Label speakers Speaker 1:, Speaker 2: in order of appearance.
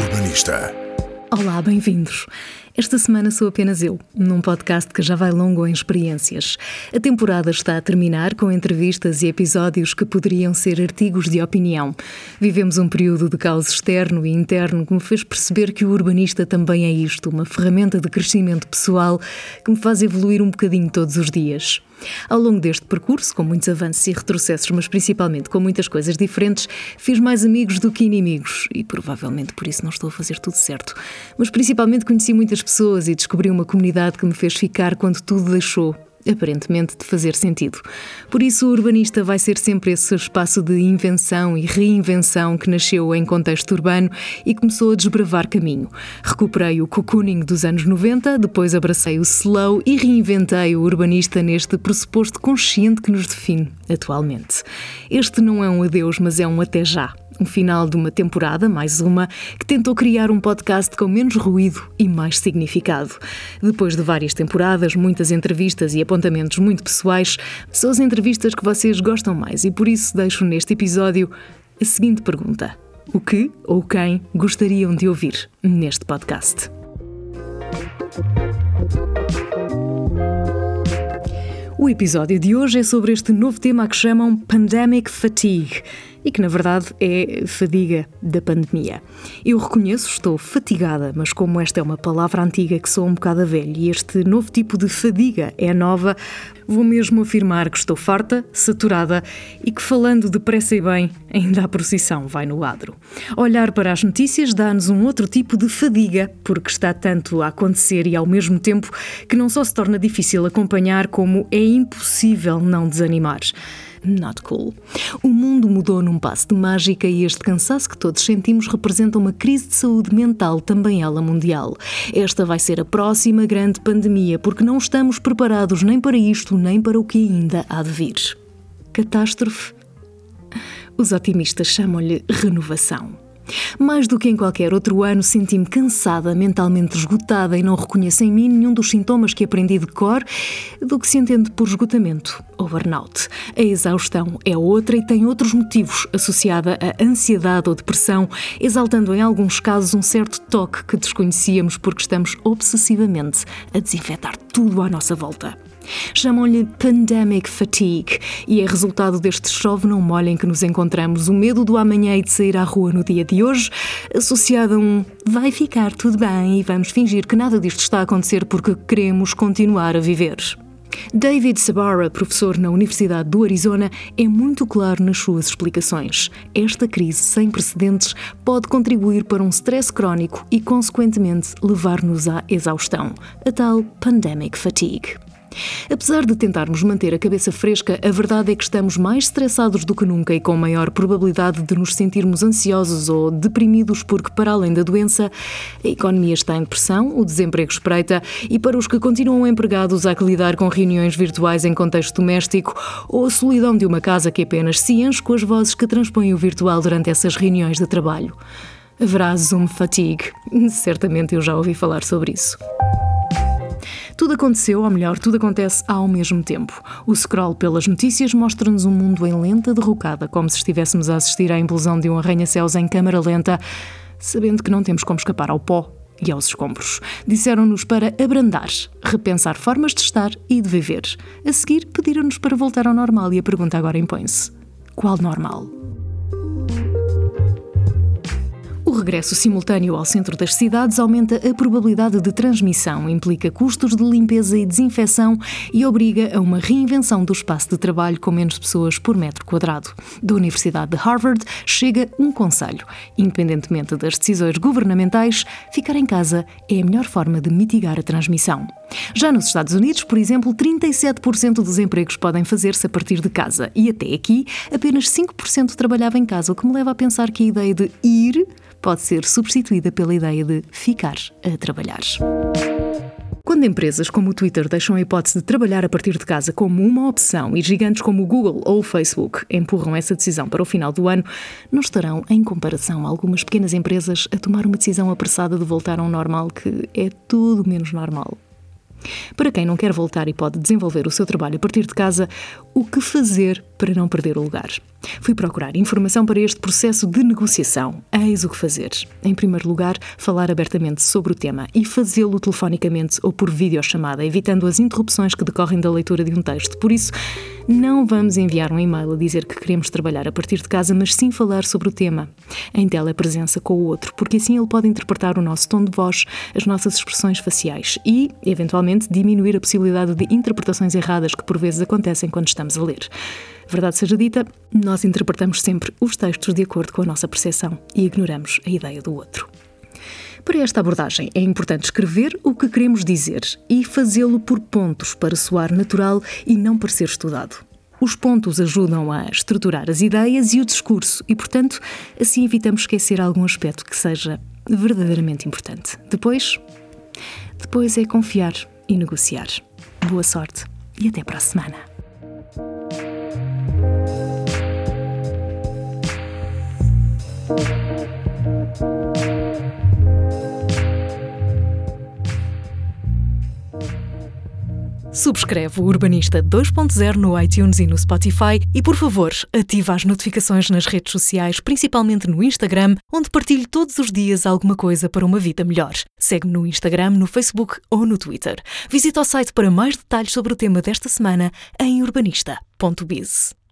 Speaker 1: Urbanista.
Speaker 2: Olá, bem-vindos. Esta semana sou apenas eu, num podcast que já vai longo em experiências. A temporada está a terminar com entrevistas e episódios que poderiam ser artigos de opinião. Vivemos um período de caos externo e interno que me fez perceber que o urbanista também é isto, uma ferramenta de crescimento pessoal que me faz evoluir um bocadinho todos os dias. Ao longo deste percurso, com muitos avanços e retrocessos, mas principalmente com muitas coisas diferentes, fiz mais amigos do que inimigos e provavelmente por isso não estou a fazer tudo certo. Mas principalmente conheci muitas pessoas e descobri uma comunidade que me fez ficar quando tudo deixou aparentemente de fazer sentido. Por isso, o urbanista vai ser sempre esse espaço de invenção e reinvenção que nasceu em contexto urbano e começou a desbravar caminho. Recuperei o cocooning dos anos 90, depois abracei o slow e reinventei o urbanista neste pressuposto consciente que nos define atualmente. Este não é um adeus, mas é um até já um final de uma temporada, mais uma, que tentou criar um podcast com menos ruído e mais significado. Depois de várias temporadas, muitas entrevistas e apontamentos muito pessoais, são as entrevistas que vocês gostam mais. E por isso deixo neste episódio a seguinte pergunta: O que ou quem gostariam de ouvir neste podcast? O episódio de hoje é sobre este novo tema que chamam Pandemic Fatigue e que, na verdade, é fadiga da pandemia. Eu reconheço, estou fatigada, mas como esta é uma palavra antiga que sou um bocado velha e este novo tipo de fadiga é nova, vou mesmo afirmar que estou farta, saturada e que, falando depressa e bem, ainda a procissão vai no adro. Olhar para as notícias dá-nos um outro tipo de fadiga, porque está tanto a acontecer e ao mesmo tempo que não só se torna difícil acompanhar, como é impossível não desanimar not cool. O mundo mudou num passo de mágica e este cansaço que todos sentimos representa uma crise de saúde mental, também ela mundial. Esta vai ser a próxima grande pandemia, porque não estamos preparados nem para isto, nem para o que ainda há de vir. Catástrofe? Os otimistas chamam-lhe renovação. Mais do que em qualquer outro ano, senti-me cansada, mentalmente esgotada e não reconheço em mim nenhum dos sintomas que aprendi de cor do que se entende por esgotamento ou burnout. A exaustão é outra e tem outros motivos, associada à ansiedade ou depressão, exaltando em alguns casos um certo toque que desconhecíamos porque estamos obsessivamente a desinfetar tudo à nossa volta. Chamam-lhe Pandemic Fatigue e é resultado deste chove não molha em que nos encontramos, o medo do amanhã e de sair à rua no dia de hoje, associado a um vai ficar tudo bem e vamos fingir que nada disto está a acontecer porque queremos continuar a viver. David Sabara, professor na Universidade do Arizona, é muito claro nas suas explicações. Esta crise sem precedentes pode contribuir para um stress crónico e, consequentemente, levar-nos à exaustão, a tal pandemic fatigue. Apesar de tentarmos manter a cabeça fresca, a verdade é que estamos mais estressados do que nunca e com maior probabilidade de nos sentirmos ansiosos ou deprimidos, porque, para além da doença, a economia está em depressão, o desemprego espreita e, para os que continuam empregados, há que lidar com reuniões virtuais em contexto doméstico ou a solidão de uma casa que apenas se enche com as vozes que transpõem o virtual durante essas reuniões de trabalho. Haverá Zoom fatigue. Certamente eu já ouvi falar sobre isso. Tudo aconteceu, ou melhor, tudo acontece ao mesmo tempo. O scroll pelas notícias mostra-nos um mundo em lenta derrocada, como se estivéssemos a assistir à implosão de um arranha-céus em câmara lenta, sabendo que não temos como escapar ao pó e aos escombros. Disseram-nos para abrandar, repensar formas de estar e de viver. A seguir, pediram-nos para voltar ao normal e a pergunta agora impõe-se: qual normal? Regresso simultâneo ao centro das cidades aumenta a probabilidade de transmissão, implica custos de limpeza e desinfecção e obriga a uma reinvenção do espaço de trabalho com menos pessoas por metro quadrado. Da Universidade de Harvard chega um conselho: independentemente das decisões governamentais, ficar em casa é a melhor forma de mitigar a transmissão. Já nos Estados Unidos, por exemplo, 37% dos empregos podem fazer-se a partir de casa e até aqui apenas 5% trabalhava em casa, o que me leva a pensar que a ideia de ir pode ser substituída pela ideia de ficar a trabalhar. Quando empresas como o Twitter deixam a hipótese de trabalhar a partir de casa como uma opção e gigantes como o Google ou o Facebook empurram essa decisão para o final do ano, não estarão, em comparação a algumas pequenas empresas, a tomar uma decisão apressada de voltar a um normal que é tudo menos normal. Para quem não quer voltar e pode desenvolver o seu trabalho a partir de casa, o que fazer para não perder o lugar? Fui procurar informação para este processo de negociação. Eis o que fazer. Em primeiro lugar, falar abertamente sobre o tema e fazê-lo telefonicamente ou por videochamada, evitando as interrupções que decorrem da leitura de um texto. Por isso, não vamos enviar um e-mail a dizer que queremos trabalhar a partir de casa, mas sim falar sobre o tema, em telepresença com o outro, porque assim ele pode interpretar o nosso tom de voz, as nossas expressões faciais e, eventualmente, diminuir a possibilidade de interpretações erradas que por vezes acontecem quando estamos a ler. Verdade seja dita, nós interpretamos sempre os textos de acordo com a nossa percepção e ignoramos a ideia do outro. Para esta abordagem, é importante escrever o que queremos dizer e fazê-lo por pontos para soar natural e não parecer estudado. Os pontos ajudam a estruturar as ideias e o discurso e, portanto, assim evitamos esquecer algum aspecto que seja verdadeiramente importante. Depois, depois é confiar e negociar. Boa sorte e até para a semana. Subscreve o Urbanista 2.0 no iTunes e no Spotify e, por favor, ativa as notificações nas redes sociais, principalmente no Instagram, onde partilho todos os dias alguma coisa para uma vida melhor. Segue-me no Instagram, no Facebook ou no Twitter. Visita o site para mais detalhes sobre o tema desta semana em urbanista.biz.